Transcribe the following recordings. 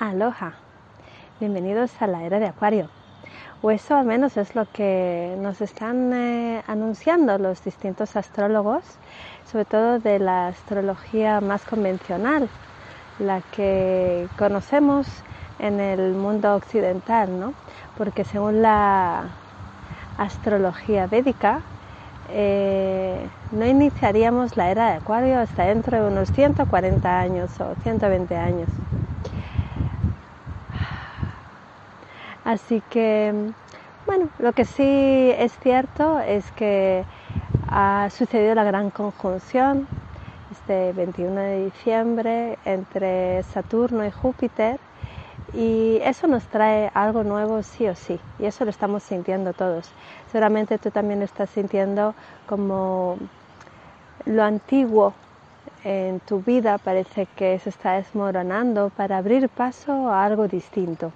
Aloha, bienvenidos a la era de Acuario. O eso al menos es lo que nos están eh, anunciando los distintos astrólogos, sobre todo de la astrología más convencional, la que conocemos en el mundo occidental, ¿no? Porque según la astrología védica, eh, no iniciaríamos la era de Acuario hasta dentro de unos 140 años o 120 años. Así que, bueno, lo que sí es cierto es que ha sucedido la gran conjunción este 21 de diciembre entre Saturno y Júpiter y eso nos trae algo nuevo sí o sí y eso lo estamos sintiendo todos. Seguramente tú también estás sintiendo como lo antiguo en tu vida parece que se está desmoronando para abrir paso a algo distinto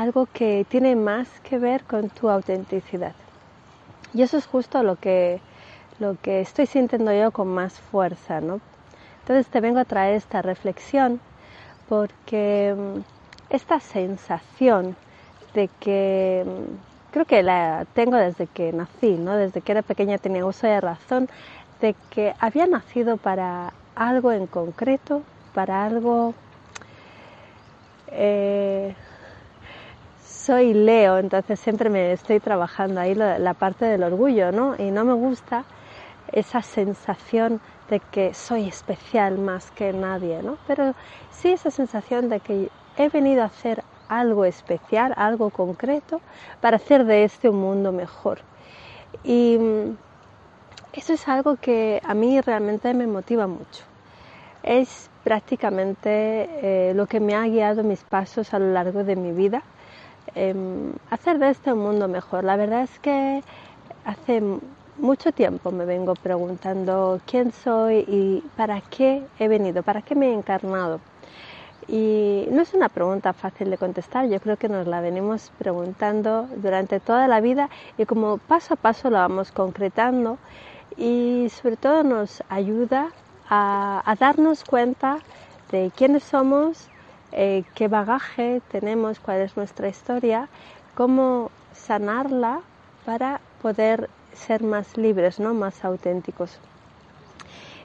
algo que tiene más que ver con tu autenticidad. Y eso es justo lo que, lo que estoy sintiendo yo con más fuerza, ¿no? Entonces te vengo a traer esta reflexión porque mm, esta sensación de que mm, creo que la tengo desde que nací, ¿no? Desde que era pequeña tenía uso de razón de que había nacido para algo en concreto, para algo eh, soy Leo, entonces siempre me estoy trabajando ahí la, parte del orgullo, ¿no? Y no me gusta esa sensación de que soy especial más que nadie, ¿no? Pero sí esa sensación de que he venido a hacer algo especial, algo concreto, para hacer de este un mundo mejor. Y mm, eso es algo que a mí realmente me motiva mucho. Es prácticamente eh, lo que me ha guiado mis pasos a lo largo de mi vida Em, hacer de este un mundo mejor. La verdad es que hace mucho tiempo me vengo preguntando quién soy y para qué he venido, para qué me he encarnado. Y no es una pregunta fácil de contestar, yo creo que nos la venimos preguntando durante toda la vida y como paso a paso la vamos concretando y sobre todo nos ayuda a, a darnos cuenta de quiénes somos, eh, qué bagaje tenemos, cuál es nuestra historia, cómo sanarla para poder ser más libres, ¿no? más auténticos.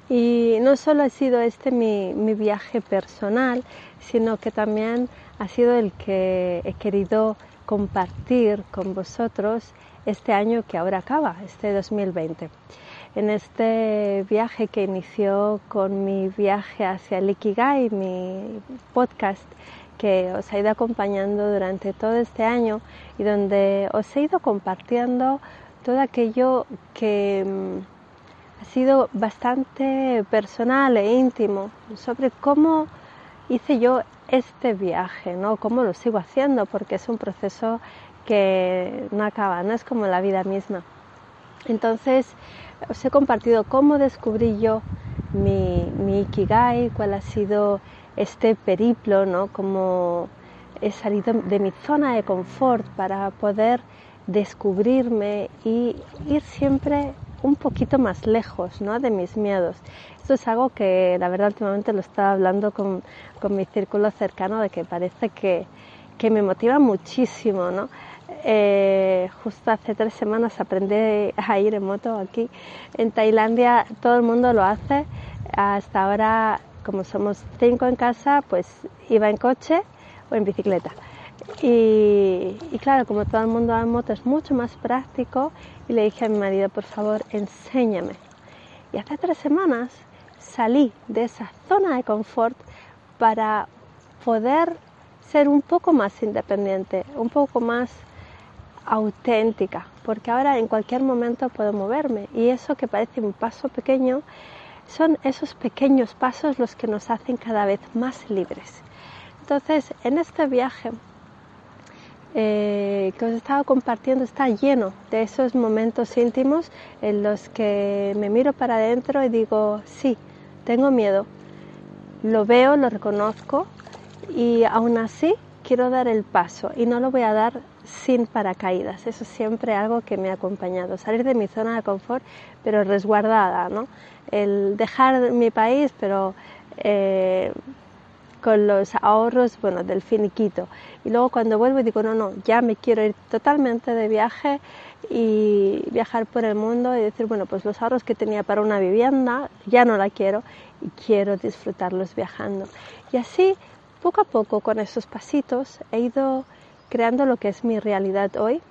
Y no solo ha sido este mi, mi, viaje personal, sino que también ha sido el que he querido compartir con vosotros este año que ahora acaba, este 2020 en este viaje que inició con mi viaje hacia el Ikigai, mi podcast que os ha ido acompañando durante todo este año y donde os he ido compartiendo todo aquello que mm, ha sido bastante personal e íntimo sobre cómo hice yo este viaje, ¿no? Cómo lo sigo haciendo porque es un proceso que no acaba, no es como la vida misma. Entonces, os he compartido cómo descubrí yo mi, Ikigai, cuál ha sido este periplo, ¿no? Cómo he salido de mi zona de confort para poder descubrirme y ir siempre un poquito más lejos ¿no? de mis miedos. Esto es algo que la verdad últimamente lo estaba hablando con, con mi círculo cercano de que parece que, que me motiva muchísimo. ¿no? Eh, justo hace tres semanas aprendí a ir en moto aquí. En Tailandia todo el mundo lo hace. Hasta ahora, como somos cinco en casa, pues iba en coche o en bicicleta. Y, y, claro, como todo el mundo va en moto es mucho más práctico y le dije a mi marido, por favor, enséñame. Y hace tres semanas salí de esa zona de confort para poder ser un poco más independiente, un poco más auténtica, porque ahora en cualquier momento puedo moverme y eso que parece un paso pequeño, son esos pequeños pasos los que nos hacen cada vez más libres. Entonces, en este viaje eh, que os he estado compartiendo está lleno de esos momentos íntimos en los que me miro para adentro y digo, sí, tengo miedo, lo veo, lo reconozco y aún así quiero dar el paso y no lo voy a dar sin paracaídas. Eso es siempre algo que me ha acompañado. Salir de mi zona de confort, pero resguardada, ¿no? El dejar mi país, pero eh, con los ahorros, bueno, del finiquito. Y luego cuando vuelvo digo, no, no, ya me quiero ir totalmente de viaje y viajar por el mundo y decir, bueno, pues los ahorros que tenía para una vivienda ya no la quiero y quiero disfrutarlos viajando. Y así, poco a poco, con esos pasitos, he ido creando lo que es mi realidad hoy,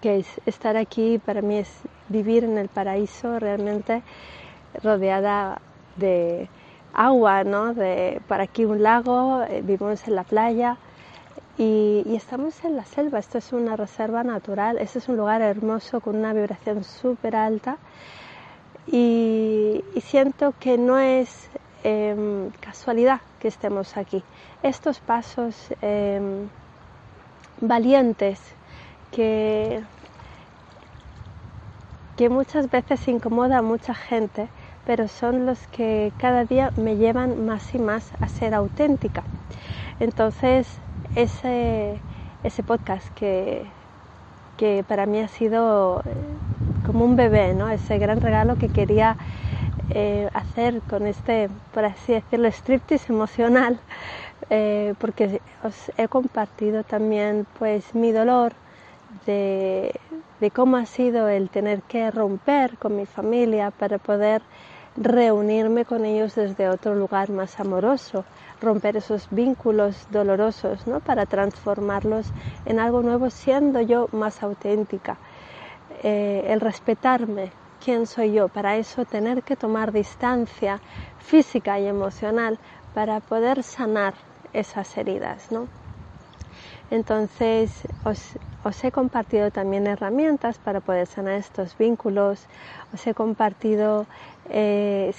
que es estar aquí, para mí es vivir en el paraíso realmente rodeada de agua, ¿no? De, por aquí un lago, eh, vivimos en la playa y, estamos en la selva. Esto es una reserva natural, este es un lugar hermoso con una vibración súper alta y, siento que no es em, casualidad que estemos aquí. Estos pasos em, valientes que, que muchas veces incomoda a mucha gente, pero son los que cada día me llevan más y más a ser auténtica. Entonces, ese, ese podcast que, que para mí ha sido eh, como un bebé, ¿no? ese gran regalo que quería eh, hacer con este, por así decirlo, striptease emocional, eh, porque os he compartido también pues mi dolor de, de cómo ha sido el tener que romper con mi familia para poder reunirme con ellos desde otro lugar más amoroso, romper esos vínculos dolorosos, ¿no? Para transformarlos en algo nuevo, siendo yo más auténtica. Eh, el respetarme, quién soy yo, para eso tener que tomar distancia física y emocional para poder sanar esas heridas, ¿no? Entonces os, he compartido también herramientas para poder sanar estos vínculos, os he compartido eh,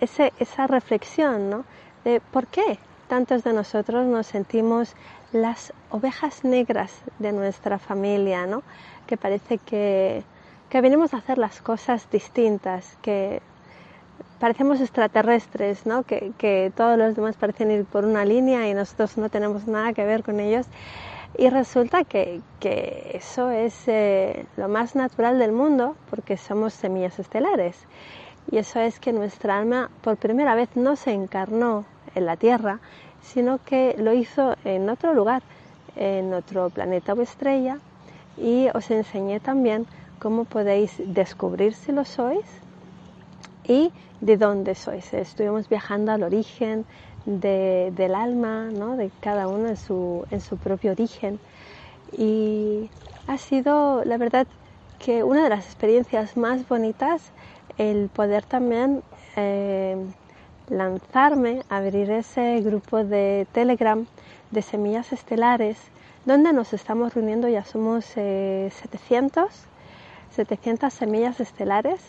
esa reflexión ¿no? de por qué tantos de nosotros nos sentimos las ovejas negras de nuestra familia, ¿no? que parece que, que venimos a hacer las cosas distintas, que parecemos extraterrestres, ¿no? Que, todos los demás parecen ir por una línea y nosotros no tenemos nada que ver con ellos. Y resulta que, que eso es eh, lo más natural del mundo porque somos semillas estelares. Y eso es que nuestra alma por primera vez no se encarnó en la Tierra, sino que lo hizo en otro lugar, en otro planeta o estrella. Y os enseñé también cómo podéis descubrir si lo sois y de dónde sois. Estuvimos viajando al origen del alma, ¿no? de cada uno en su, en su propio origen. Y ha sido, la verdad, que una de las experiencias más bonitas el poder también eh, lanzarme, abrir ese grupo de Telegram de semillas estelares, donde nos estamos reuniendo, ya somos 700, eh, 700 semillas estelares,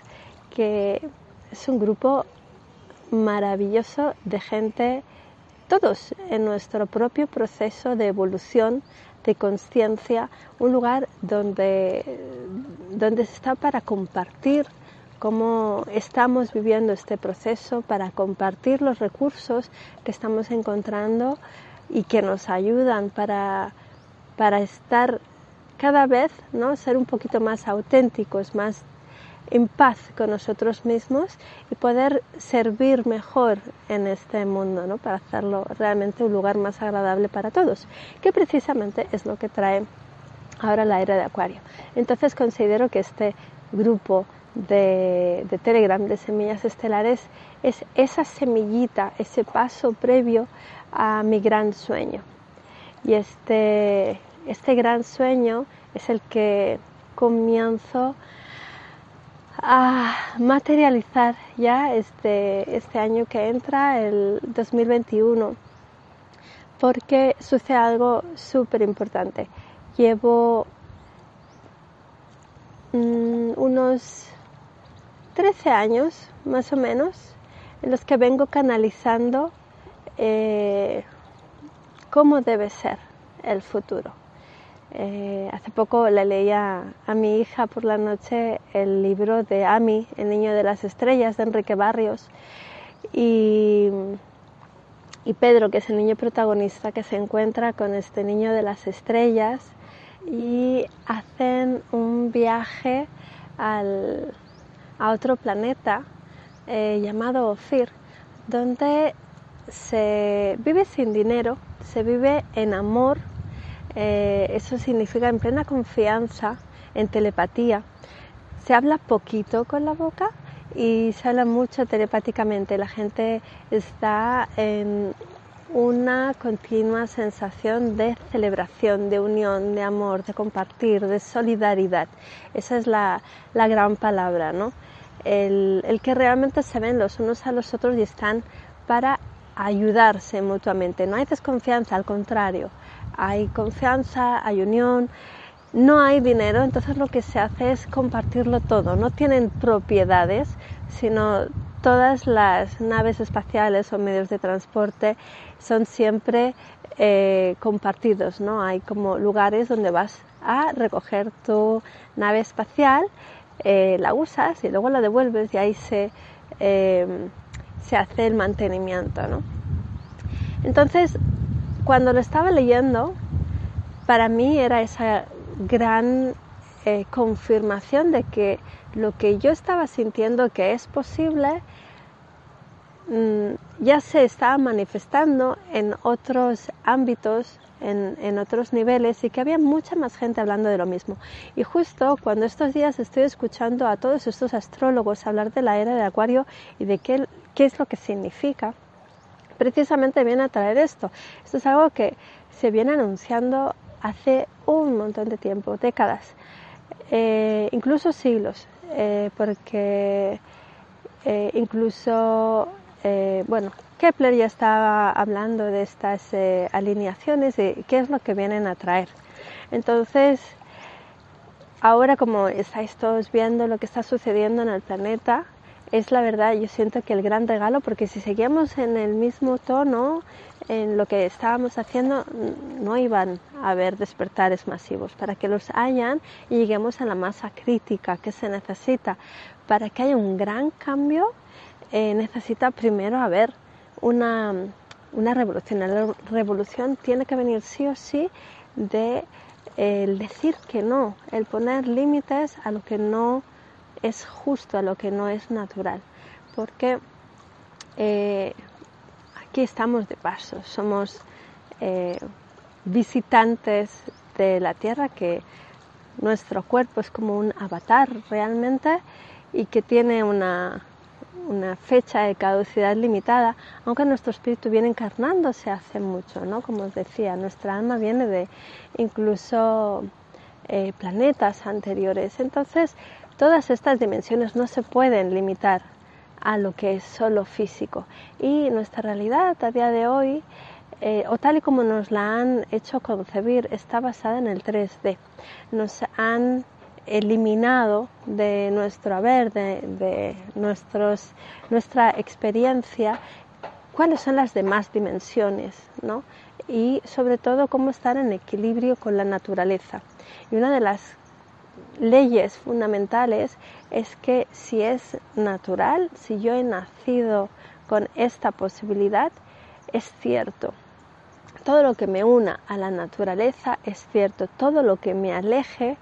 que es un grupo maravilloso de gente, todos en nuestro propio proceso de evolución, de conciencia, un lugar donde, donde se está para compartir cómo estamos viviendo este proceso, para compartir los recursos que estamos encontrando y que nos ayudan para, para estar cada vez, ¿no? ser un poquito más auténticos, más en paz con nosotros mismos y poder servir mejor en este mundo, ¿no? para hacerlo realmente un lugar más agradable para todos, que precisamente es lo que trae ahora la era de Acuario. Entonces considero que este grupo de, de, Telegram de Semillas Estelares es esa semillita, ese paso previo a mi gran sueño. Y este, este gran sueño es el que comienzo a materializar ya este, este año que entra, el 2021, porque sucede algo súper importante. Llevo mm, unos 13 años más o menos en los que vengo canalizando eh, cómo debe ser el futuro eh, hace poco le leía a mi hija por la noche el libro de Ami, El niño de las estrellas, de Enrique Barrios. Y, Pedro, que es el niño protagonista, que se encuentra con este niño de las estrellas y hacen un viaje al, a otro planeta eh, llamado Ophir, donde se vive sin dinero, se vive en amor, eh, eso significa en plena confianza, en telepatía. Se habla poquito con la boca y se habla mucho telepáticamente. La gente está en una continua sensación de celebración, de unión, de amor, de compartir, de solidaridad. Esa es la, gran palabra, ¿no? El, el, que realmente se ven los unos a los otros y están para ayudarse mutuamente. No hay desconfianza, al contrario, hay confianza, hay unión, no hay dinero, entonces lo que se hace es compartirlo todo. No tienen propiedades, sino todas las naves espaciales o medios de transporte son siempre eh, compartidos, ¿no? Hay como lugares donde vas a recoger tu nave espacial, eh, la usas y luego la devuelves y ahí se, eh, se hace el mantenimiento, ¿no? Entonces, cuando lo estaba leyendo, para mí era esa gran confirmación de que lo que yo estaba sintiendo que es posible Mm, ya se está manifestando en otros ámbitos, en, otros niveles y que había mucha más gente hablando de lo mismo. Y justo cuando estos días estoy escuchando a todos estos astrólogos hablar de la era de Acuario y de qué, qué es lo que significa, precisamente viene a traer esto. Esto es algo que se viene anunciando hace un montón de tiempo, décadas, eh, incluso siglos, eh, porque eh, incluso bueno, Kepler ya estaba hablando de estas alineaciones y qué es lo que vienen a traer. Entonces, ahora como estáis todos viendo lo que está sucediendo en el planeta, es la verdad, yo siento que el gran regalo, porque si seguíamos en el mismo tono, en lo que estábamos haciendo, no iban a haber despertares masivos. Para que los hayan y lleguemos a la masa crítica que se necesita para que haya un gran cambio, eh, necesita primero haber una, una, revolución. La revolución tiene que venir sí o sí de el decir que no, el poner límites a lo que no es justo, a lo que no es natural. Porque eh, aquí estamos de paso, somos eh, visitantes de la Tierra, que nuestro cuerpo es como un avatar realmente y que tiene una, una fecha de caducidad limitada, aunque nuestro espíritu viene encarnándose hace mucho, ¿no? Como os decía, nuestra alma viene de incluso eh, planetas anteriores. Entonces, todas estas dimensiones no se pueden limitar a lo que es solo físico. Y nuestra realidad a día de hoy, eh, o tal y como nos la han hecho concebir, está basada en el 3D. Nos han eliminado de nuestro haber, de, nuestros, nuestra experiencia, cuáles son las demás dimensiones, ¿no? Y sobre todo cómo estar en equilibrio con la naturaleza. Y una de las leyes fundamentales es que si es natural, si yo he nacido con esta posibilidad, es cierto. Todo lo que me una a la naturaleza es cierto. Todo lo que me aleje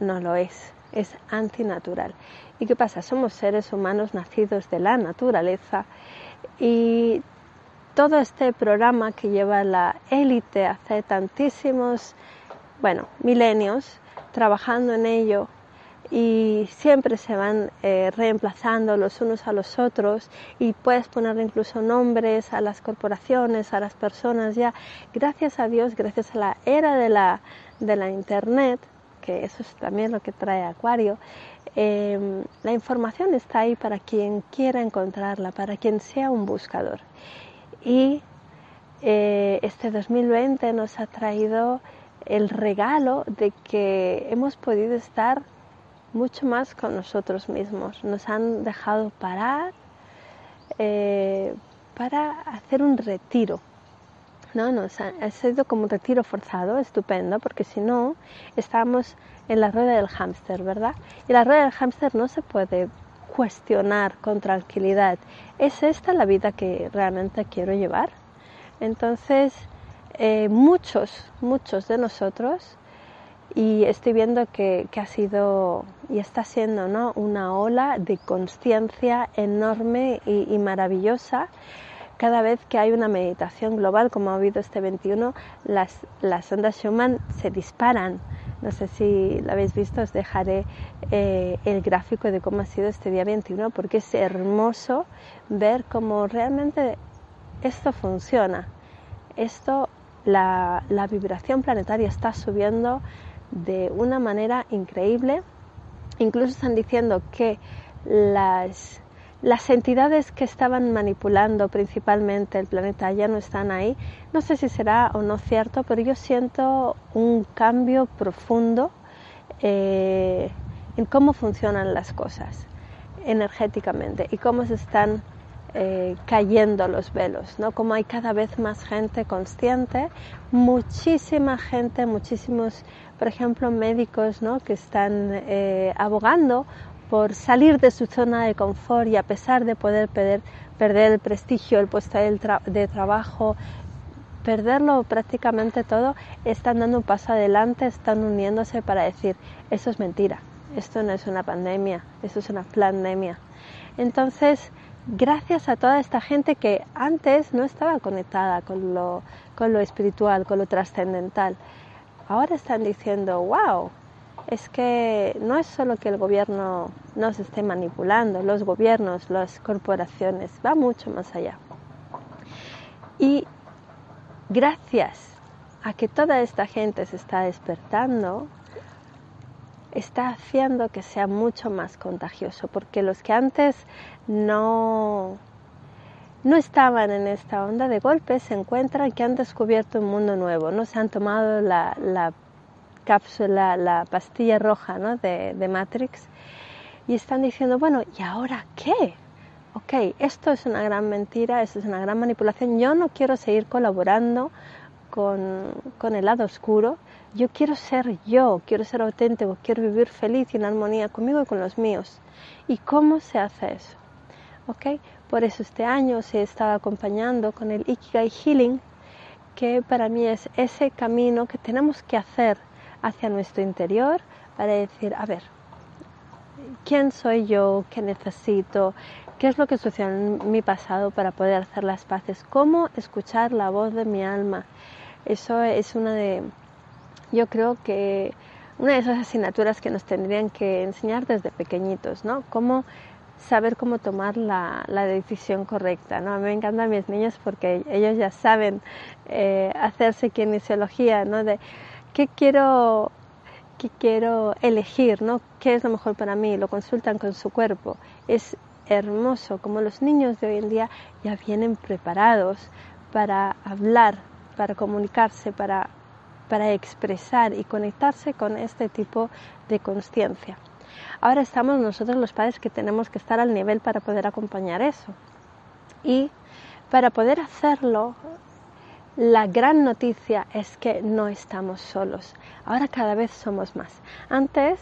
no lo es, es antinatural. ¿Y qué pasa? Somos seres humanos nacidos de la naturaleza y todo este programa que lleva la élite hace tantísimos, bueno, milenios, trabajando en ello y siempre se van eh, reemplazando los unos a los otros y puedes poner incluso nombres a las corporaciones, a las personas ya. Gracias a Dios, gracias a la era de la, de la Internet, que eso es también lo que trae Acuario, em, la información está ahí para quien quiera encontrarla, para quien sea un buscador. Y eh, este 2020 nos ha traído el regalo de que hemos podido estar mucho más con nosotros mismos. Nos han dejado parar eh, para hacer un retiro no, no, ha sido como un retiro forzado, estupendo, porque si no, estamos en la rueda del hámster, ¿verdad? Y la rueda del hámster no se puede cuestionar con tranquilidad. ¿Es esta la vida que realmente quiero llevar? Entonces, eh, muchos, muchos de nosotros, y estoy viendo que, ha sido y está siendo ¿no? una ola de conciencia enorme y maravillosa, cada vez que hay una meditación global, como ha habido este 21, las, las ondas Schumann se disparan. No sé si lo habéis visto, os dejaré eh, el gráfico de cómo ha sido este día 21, porque es hermoso ver cómo realmente esto funciona. Esto, la, vibración planetaria está subiendo de una manera increíble. Incluso están diciendo que las las entidades que estaban manipulando principalmente el planeta ya no están ahí. No sé si será o no cierto, pero yo siento un cambio profundo eh, en cómo funcionan las cosas energéticamente y cómo se están eh, cayendo los velos, ¿no? Como hay cada vez más gente consciente, muchísima gente, muchísimos, por ejemplo, médicos, ¿no? Que están eh, abogando por salir de su zona de confort y a pesar de poder perder, perder el prestigio, el puesto de, trabajo, perderlo prácticamente todo, están dando un paso adelante, están uniéndose para decir, eso es mentira, esto no es una pandemia, esto es una pandemia. Entonces, gracias a toda esta gente que antes no estaba conectada con lo, con lo espiritual, con lo trascendental, ahora están diciendo, wow, es que no es solo que el gobierno nos esté manipulando, los gobiernos, las corporaciones, va mucho más allá. Y gracias a que toda esta gente se está despertando, está haciendo que sea mucho más contagioso, porque los que antes no, no estaban en esta onda de golpes se encuentran que han descubierto un mundo nuevo, no se han tomado la, la cápsula, la pastilla roja ¿no? de, de Matrix, y están diciendo, bueno, ¿y ahora qué? Ok, esto es una gran mentira, esto es una gran manipulación, yo no quiero seguir colaborando con, con, el lado oscuro, yo quiero ser yo, quiero ser auténtico, quiero vivir feliz y en armonía conmigo y con los míos. ¿Y cómo se hace eso? ¿Ok? Por eso este año se he acompañando con el Ikigai Healing, que para mí es ese camino que tenemos que hacer hacia nuestro interior para decir, a ver, ¿quién soy yo? ¿Qué necesito? ¿Qué es lo que sucedió en mi pasado para poder hacer las paces? ¿Cómo escuchar la voz de mi alma? Eso es una de, yo creo que una de esas asignaturas que nos tendrían que enseñar desde pequeñitos, ¿no? Cómo saber cómo tomar la, la decisión correcta, ¿no? A mí me encantan mis niños porque ellos ya saben eh, hacerse kinesiología, ¿no? De, qué quiero, qué quiero elegir, ¿no? ¿Qué es lo mejor para mí? Lo consultan con su cuerpo. Es hermoso como los niños de hoy en día ya vienen preparados para hablar, para comunicarse, para, para expresar y conectarse con este tipo de conciencia. Ahora estamos nosotros los padres que tenemos que estar al nivel para poder acompañar eso. Y para poder hacerlo la gran noticia es que no estamos solos. Ahora cada vez somos más. Antes,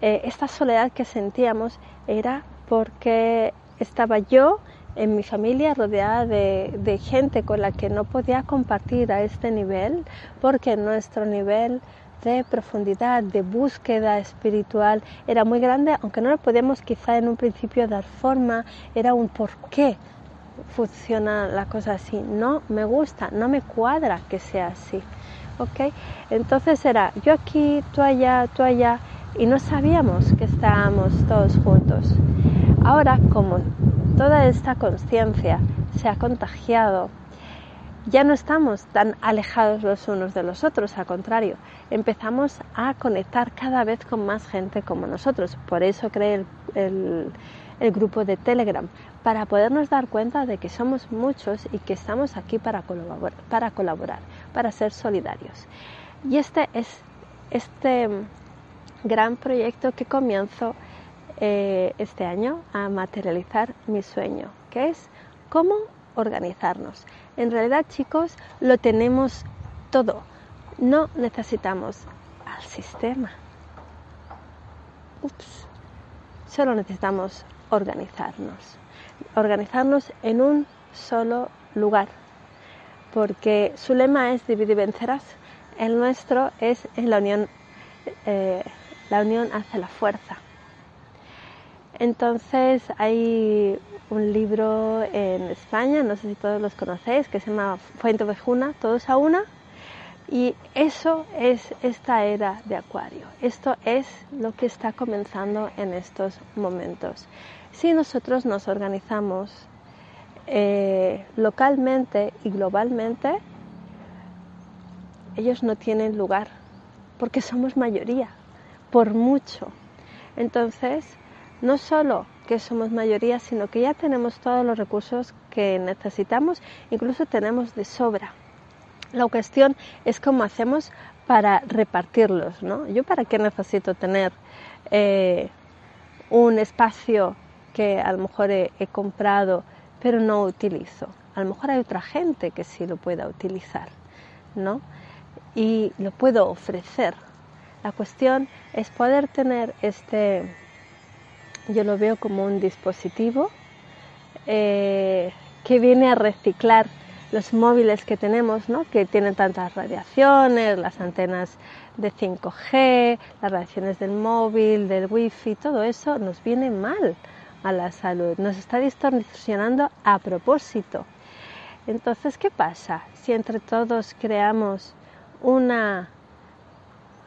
eh, esta soledad que sentíamos era porque estaba yo en mi familia rodeada de, gente con la que no podía compartir a este nivel, porque nuestro nivel de profundidad, de búsqueda espiritual era muy grande, aunque no lo podíamos quizá en un principio dar forma, era un porqué funciona la cosa así. No me gusta, no me cuadra que sea así. ¿Ok? Entonces era yo aquí, tú allá, tú allá, y no sabíamos que estábamos todos juntos. Ahora, como toda esta conciencia se ha contagiado, ya no estamos tan alejados los unos de los otros, al contrario, empezamos a conectar cada vez con más gente como nosotros. Por eso creé el grupo de Telegram para podernos dar cuenta de que somos muchos y que estamos aquí para colaborar, para, colaborar, para ser solidarios. Y este es este gran proyecto que comienzo eh, este año a materializar mi sueño, que es cómo organizarnos. En realidad, chicos, lo tenemos todo. No necesitamos al sistema. Ups. Solo necesitamos organizarnos. Organizarnos en un solo lugar. Porque su lema es dividir y vencerás. El nuestro es en la unión, eh, la unión hace la fuerza. Entonces hay un libro en España, no sé si todos los conocéis, que se llama Fuente Vejuna, todos a una. Y eso es esta era de Acuario. Esto es lo que está comenzando en estos momentos. Si nosotros nos organizamos eh, localmente y globalmente, ellos no tienen lugar, porque somos mayoría, por mucho. Entonces, no solo que somos mayoría, sino que ya tenemos todos los recursos que necesitamos, incluso tenemos de sobra. La cuestión es cómo hacemos para repartirlos, ¿no? Yo para qué necesito tener eh, un espacio que a lo mejor he, he comprado pero no utilizo. A lo mejor hay otra gente que sí lo pueda utilizar, ¿no? Y lo puedo ofrecer. La cuestión es poder tener este, yo lo veo como un dispositivo eh, que viene a reciclar los móviles que tenemos, ¿no? que tienen tantas radiaciones, las antenas de 5G, las radiaciones del móvil, del wifi, todo eso nos viene mal a la salud, nos está distorsionando a propósito. Entonces, ¿qué pasa si entre todos creamos una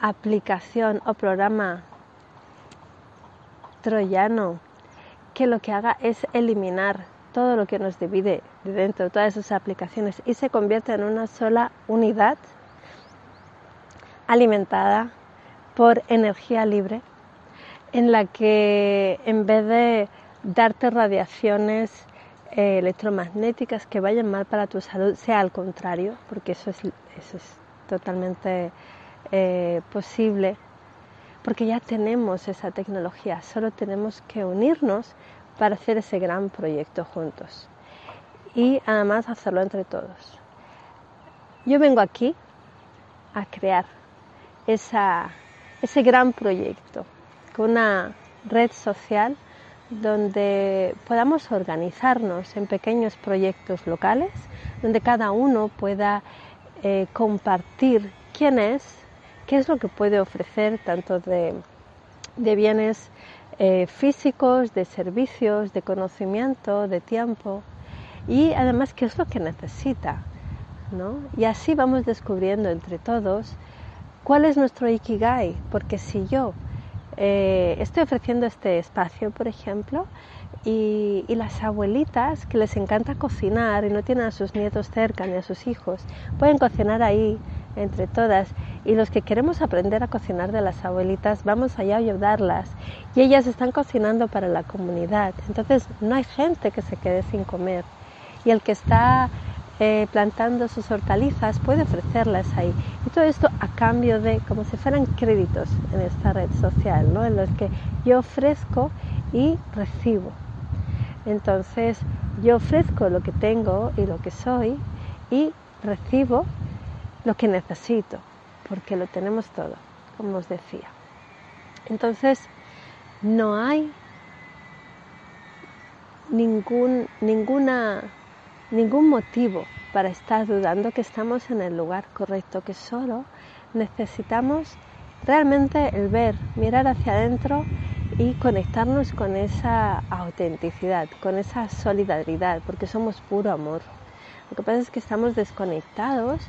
aplicación o programa troyano que lo que haga es eliminar todo lo que nos divide de dentro, todas esas aplicaciones y se convierte en una sola unidad alimentada por energía libre en la que en vez de darte radiaciones eh, electromagnéticas que vayan mal para tu salud, sea al contrario, porque eso es, eso es totalmente eh, posible, porque ya tenemos esa tecnología, solo tenemos que unirnos para hacer ese gran proyecto juntos y además hacerlo entre todos. Yo vengo aquí a crear ese gran proyecto con una red social donde podamos organizarnos en pequeños proyectos locales, donde cada uno pueda eh, compartir quién es, qué es lo que puede ofrecer, tanto de, bienes eh, físicos, de servicios, de conocimiento, de tiempo, y además qué es lo que necesita. ¿no? Y así vamos descubriendo entre todos cuál es nuestro ikigai, porque si yo eh, estoy ofreciendo este espacio, por ejemplo, y, las abuelitas que les encanta cocinar y no tienen a sus nietos cerca ni a sus hijos, pueden cocinar ahí entre todas. Y los que queremos aprender a cocinar de las abuelitas, vamos allá a ayudarlas. Y ellas están cocinando para la comunidad. Entonces no hay gente que se quede sin comer. Y el que está eh, plantando sus hortalizas puede ofrecerlas ahí. Y todo esto a cambio de, como si fueran créditos en esta red social, ¿no? en los que yo ofrezco y recibo. Entonces yo ofrezco lo que tengo y lo que soy y recibo lo que necesito, porque lo tenemos todo, como os decía. Entonces no hay ningún, ninguna ningún motivo para estar dudando que estamos en el lugar correcto, que solo necesitamos realmente el ver, mirar hacia adentro y conectarnos con esa autenticidad, con esa solidaridad, porque somos puro amor. Lo que pasa es que estamos desconectados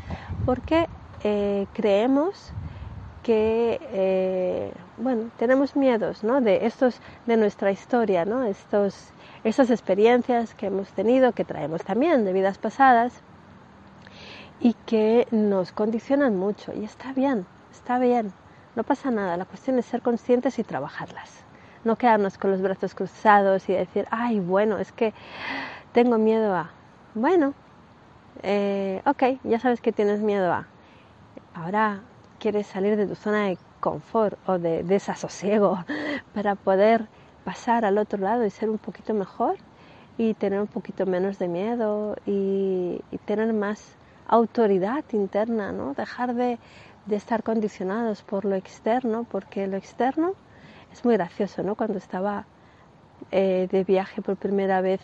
porque eh, creemos que eh, bueno tenemos miedos ¿no? de estos de nuestra historia ¿no? estos esas experiencias que hemos tenido, que traemos también de vidas pasadas y que nos condicionan mucho. Y está bien, está bien, no pasa nada. La cuestión es ser conscientes y trabajarlas. No quedarnos con los brazos cruzados y decir, ay, bueno, es que tengo miedo a... Bueno, eh, ok, ya sabes que tienes miedo a... Ahora quieres salir de tu zona de confort o de desasosiego para poder pasar al otro lado y ser un poquito mejor y tener un poquito menos de miedo y, tener más autoridad interna, ¿no? Dejar de, estar condicionados por lo externo, porque lo externo es muy gracioso, ¿no? Cuando estaba eh, de viaje por primera vez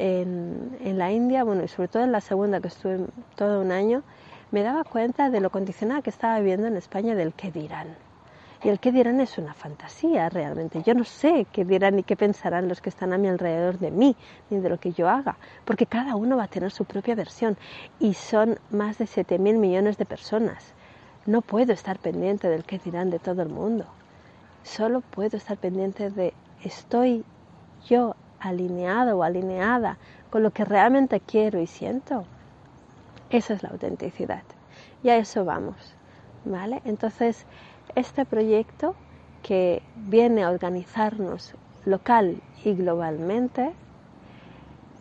en, la India, bueno, y sobre todo en la segunda que estuve todo un año, me daba cuenta de lo condicionada que estaba viviendo en España del qué dirán. Y el qué dirán es una fantasía realmente. Yo no sé qué dirán ni qué pensarán los que están a mi alrededor de mí, ni de lo que yo haga, porque cada uno va a tener su propia versión y son más de 7.000 millones de personas. No puedo estar pendiente del qué dirán de todo el mundo. Solo puedo estar pendiente de estoy yo alineado o alineada con lo que realmente quiero y siento. Esa es la autenticidad. Y a eso vamos. ¿Vale? Entonces, este proyecto que viene a organizarnos local y globalmente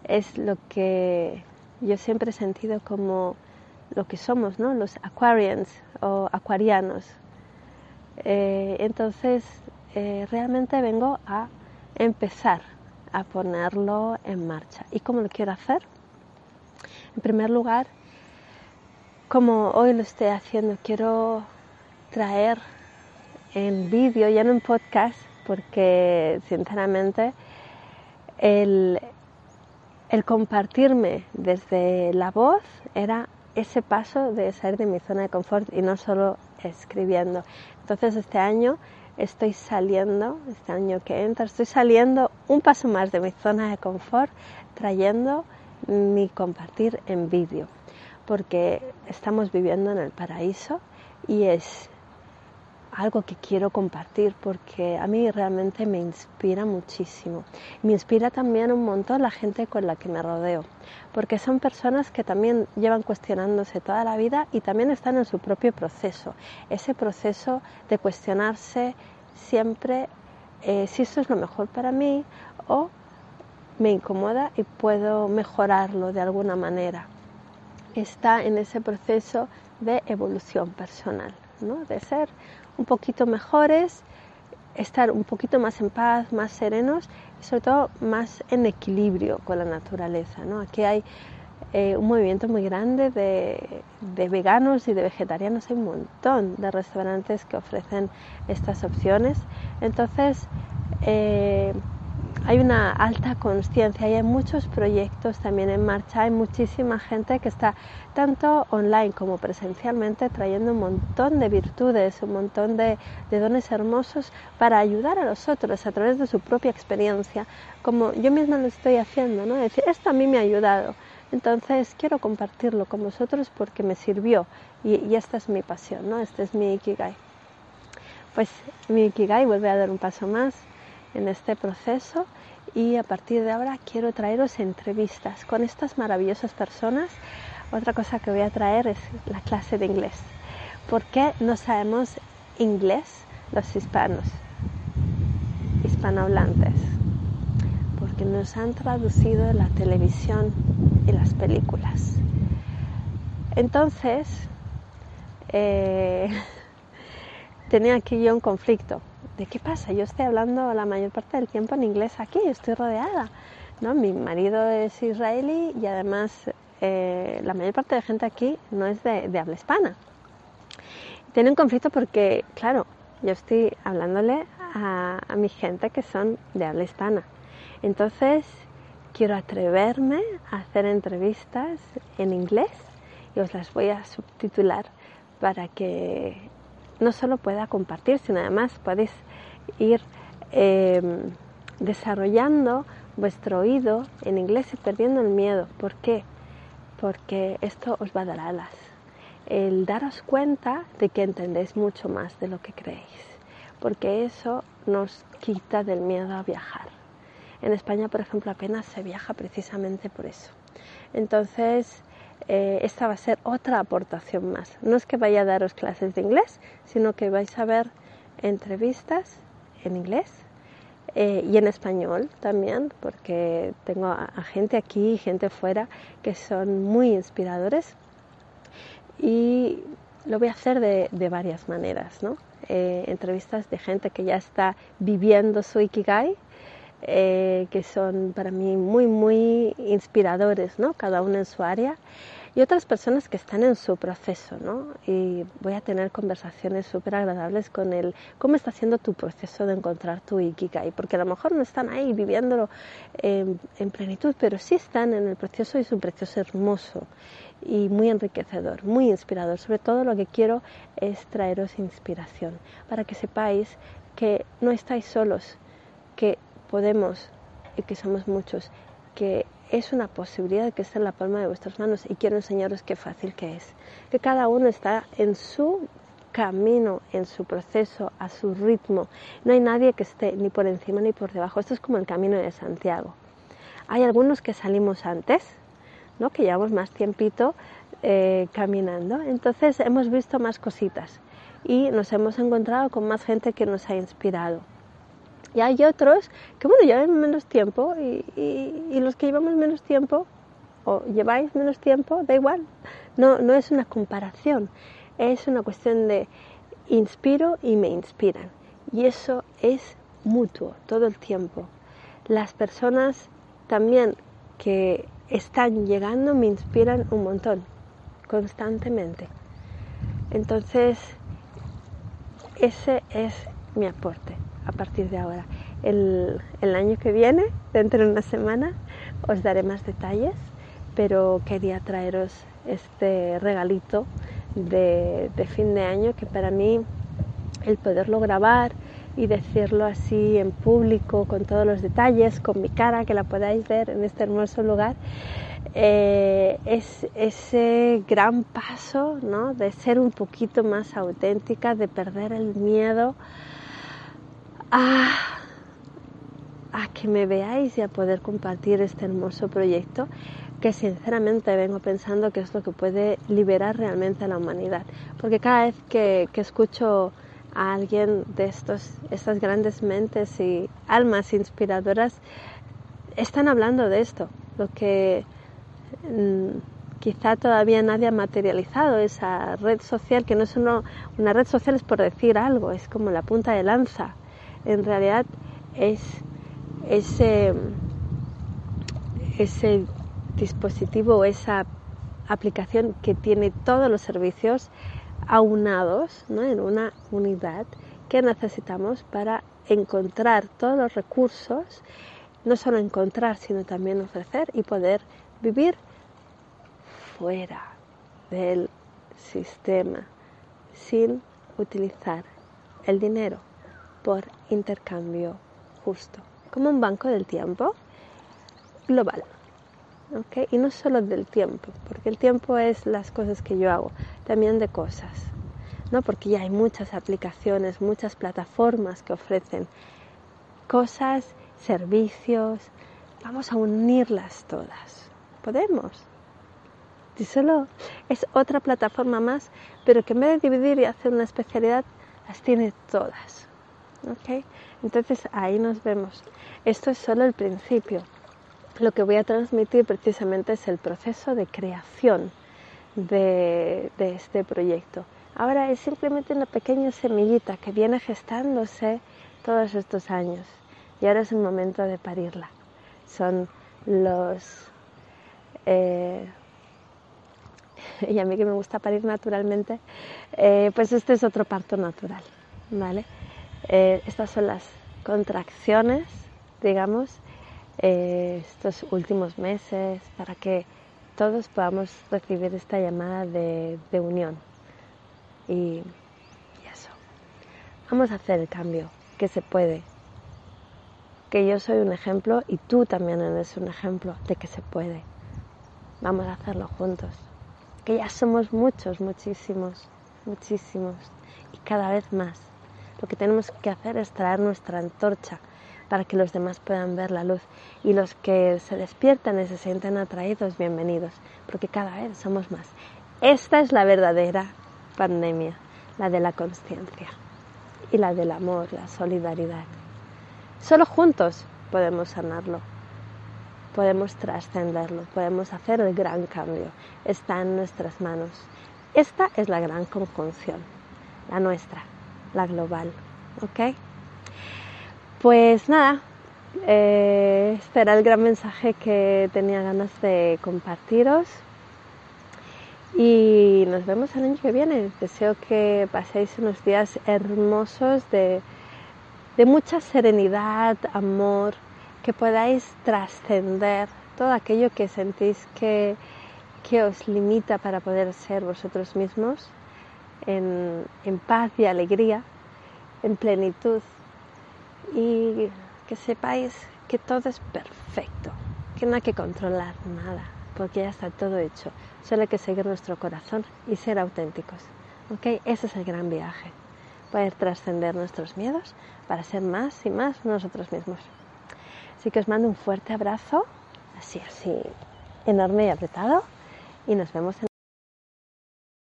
es lo que yo siempre he sentido como lo que somos, ¿no? Los aquarians o acuarianos. Eh, entonces, eh, realmente vengo a empezar a ponerlo en marcha. ¿Y cómo lo quiero hacer? En primer lugar, como hoy lo estoy haciendo, quiero traer en vídeo, ya no en podcast, porque sinceramente el, el compartirme desde la voz era ese paso de salir de mi zona de confort y no solo escribiendo. Entonces este año estoy saliendo, este año que entra, estoy saliendo un paso más de mi zona de confort, trayendo mi compartir en vídeo, porque estamos viviendo en el paraíso y es algo que quiero compartir porque a mí realmente me inspira muchísimo. Me inspira también un montón la gente con la que me rodeo, porque son personas que también llevan cuestionándose toda la vida y también están en su propio proceso, ese proceso de cuestionarse siempre eh, si esto es lo mejor para mí o me incomoda y puedo mejorarlo de alguna manera. Está en ese proceso de evolución personal, ¿no? de ser un poquito mejores, estar un poquito más en paz, más serenos y sobre todo más en equilibrio con la naturaleza. ¿no? Aquí hay eh, un movimiento muy grande de, veganos y de vegetarianos, hay un montón de restaurantes que ofrecen estas opciones. Entonces, eh, hay una alta conciencia y hay muchos proyectos también en marcha, hay muchísima gente que está tanto online como presencialmente trayendo un montón de virtudes, un montón de, dones hermosos para ayudar a los otros a través de su propia experiencia, como yo misma lo estoy haciendo, ¿no? decir, esto a mí me ha ayudado, entonces quiero compartirlo con vosotros porque me sirvió y, esta es mi pasión, ¿no? Este es mi Ikigai. Pues mi Ikigai vuelve a dar un paso más en este proceso y a partir de ahora quiero traeros entrevistas con estas maravillosas personas. Otra cosa que voy a traer es la clase de inglés. ¿Por qué no sabemos inglés los hispanos, hispanohablantes? Porque nos han traducido la televisión y las películas. Entonces, eh, tenía aquí yo un conflicto ¿de qué pasa? Yo estoy hablando la mayor parte del tiempo en inglés aquí, estoy rodeada. ¿no? Mi marido es israelí y además eh, la mayor parte de gente aquí no es de, habla hispana. Tiene un conflicto porque, claro, yo estoy hablándole a, a mi gente que son de habla hispana. Entonces, quiero atreverme a hacer entrevistas en inglés y os las voy a subtitular para que no solo pueda compartir, sino además podéis ir em, desarrollando vuestro oído en inglés y perdiendo el miedo. ¿Por qué? Porque esto os va a dar alas. El daros cuenta de que entendéis mucho más de lo que creéis. Porque eso nos quita del miedo a viajar. En España, por ejemplo, apenas se viaja precisamente por eso. Entonces, eh, esta va a ser otra aportación más. No es que vaya a daros clases de inglés, sino que vais a ver entrevistas en inglés eh, y en español también, porque tengo a, gente aquí y gente fuera que son muy inspiradores y lo voy a hacer de, varias maneras, ¿no? Eh, entrevistas de gente que ya está viviendo su Ikigai, eh, que son para mí muy, muy inspiradores, ¿no? Cada uno en su área. Y otras personas que están en su proceso, ¿no? Y voy a tener conversaciones súper agradables con el cómo está siendo tu proceso de encontrar tu Ikigai, porque a lo mejor no están ahí viviéndolo en, en plenitud, pero sí están en el proceso y es un proceso hermoso y muy enriquecedor, muy inspirador. Sobre todo lo que quiero es traeros inspiración para que sepáis que no estáis solos, que podemos y que somos muchos, que es una posibilidad que está en la palma de vuestras manos y quiero enseñaros qué fácil que es. Que cada uno está en su camino, en su proceso, a su ritmo. No hay nadie que esté ni por encima ni por debajo. Esto es como el camino de Santiago. Hay algunos que salimos antes, ¿no? que llevamos más tiempito eh, caminando. Entonces hemos visto más cositas y nos hemos encontrado con más gente que nos ha inspirado. Y hay otros que, bueno, llevan menos tiempo y, y, los que llevamos menos tiempo o lleváis menos tiempo, da igual. No, no es una comparación, es una cuestión de inspiro y me inspiran. Y eso es mutuo todo el tiempo. Las personas también que están llegando me inspiran un montón, constantemente. Entonces, ese es mi aporte a partir de ahora. El, año que viene, dentro de una semana, os daré más detalles, pero quería traeros este regalito de, de fin de año que para mí el poderlo grabar y decirlo así en público, con todos los detalles, con mi cara, que la podáis ver en este hermoso lugar, eh, es ese gran paso ¿no? de ser un poquito más auténtica, de perder el miedo a, a que me veáis y a poder compartir este hermoso proyecto que sinceramente vengo pensando que es lo que puede liberar realmente a la humanidad. Porque cada vez que, escucho a alguien de estos, estas grandes mentes y almas inspiradoras, están hablando de esto, lo que mm, quizá todavía nadie ha materializado, esa red social, que no es una red social es por decir algo, es como la punta de lanza. En realidad es ese, dispositivo, esa aplicación que tiene todos los servicios aunados en una unidad que necesitamos para encontrar todos los recursos, no solo encontrar, sino también ofrecer y poder vivir fuera del sistema sin utilizar el dinero por intercambio justo, como un banco del tiempo global. Y no solo del tiempo, porque el tiempo es las cosas que yo hago, también de cosas, ¿no? Porque ya hay muchas aplicaciones, muchas plataformas que ofrecen cosas, servicios, vamos a unirlas todas. Podemos. Y solo es otra plataforma más, pero que en vez de dividir y hacer una especialidad, las tiene todas. Entonces ahí nos vemos. Esto es solo el principio lo que voy a transmitir precisamente es el proceso de creación de, este proyecto. Ahora es simplemente una pequeña semillita que viene gestándose todos estos años y ahora es el momento de parirla. Son los... Eh, y a mí que me gusta parir naturalmente, eh, pues este es otro parto natural, ¿vale? Eh, estas son las contracciones, digamos, eh, estos últimos meses para que todos podamos recibir esta llamada de, unión. Y, y eso. Vamos a hacer el cambio, que se puede. Que yo soy un ejemplo y tú también eres un ejemplo de que se puede. Vamos a hacerlo juntos. Que ya somos muchos, muchísimos, muchísimos. Y cada vez más. Lo que tenemos que hacer es traer nuestra antorcha para que los demás puedan ver la luz y los que se despiertan y se sienten atraídos, bienvenidos, porque cada vez somos más. Esta es la verdadera pandemia, la de la conciencia y la del amor, la solidaridad. Solo juntos podemos sanarlo, podemos trascenderlo, podemos hacer el gran cambio. Está en nuestras manos. Esta es la gran conjunción, la nuestra, la global. ¿Ok? Pues nada, eh, este era el gran mensaje que tenía ganas de compartiros. Y nos vemos el año que viene. Deseo que paséis unos días hermosos de, de mucha serenidad, amor, que podáis trascender todo aquello que sentís que, que os limita para poder ser vosotros mismos en, paz y alegría, en plenitud. Y que sepáis que todo es perfecto, que no hay que controlar nada, porque ya está todo hecho. Solo hay que seguir nuestro corazón y ser auténticos. ¿ok? Ese es el gran viaje. Poder trascender nuestros miedos para ser más y más nosotros mismos. Así que os mando un fuerte abrazo, así, así, enorme y apretado, y nos vemos en